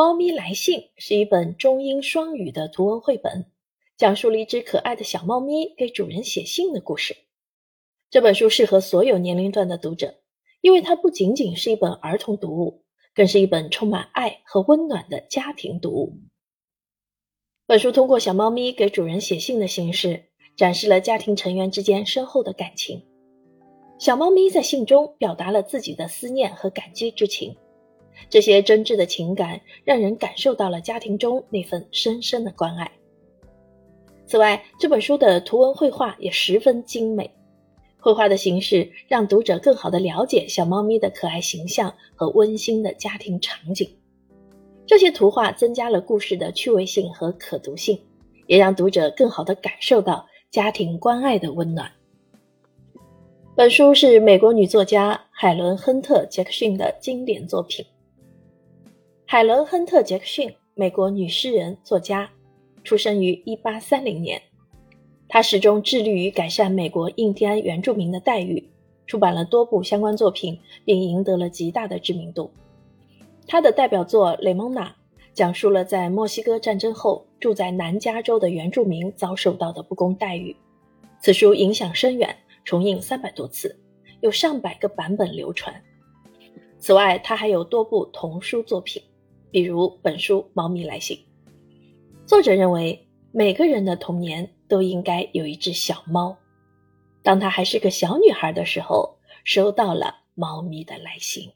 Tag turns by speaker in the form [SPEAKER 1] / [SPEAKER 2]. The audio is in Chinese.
[SPEAKER 1] 猫咪来信》是一本中英双语的图文绘本，讲述了一只可爱的小猫咪给主人写信的故事。这本书适合所有年龄段的读者，因为它不仅仅是一本儿童读物，更是一本充满爱和温暖的家庭读物。本书通过小猫咪给主人写信的形式，展示了家庭成员之间深厚的感情。小猫咪在信中表达了自己的思念和感激之情。这些真挚的情感让人感受到了家庭中那份深深的关爱。此外，这本书的图文绘画也十分精美，绘画的形式让读者更好地了解小猫咪的可爱形象和温馨的家庭场景。这些图画增加了故事的趣味性和可读性，也让读者更好地感受到家庭关爱的温暖。本书是美国女作家海伦·亨特·杰克逊的经典作品。海伦·亨特·杰克逊，美国女诗人、作家，出生于1830年。她始终致力于改善美国印第安原住民的待遇，出版了多部相关作品，并赢得了极大的知名度。她的代表作《雷蒙娜》讲述了在墨西哥战争后住在南加州的原住民遭受到的不公待遇。此书影响深远，重印三百多次，有上百个版本流传。此外，她还有多部童书作品。比如本书《猫咪来信》，作者认为每个人的童年都应该有一只小猫。当她还是个小女孩的时候，收到了猫咪的来信。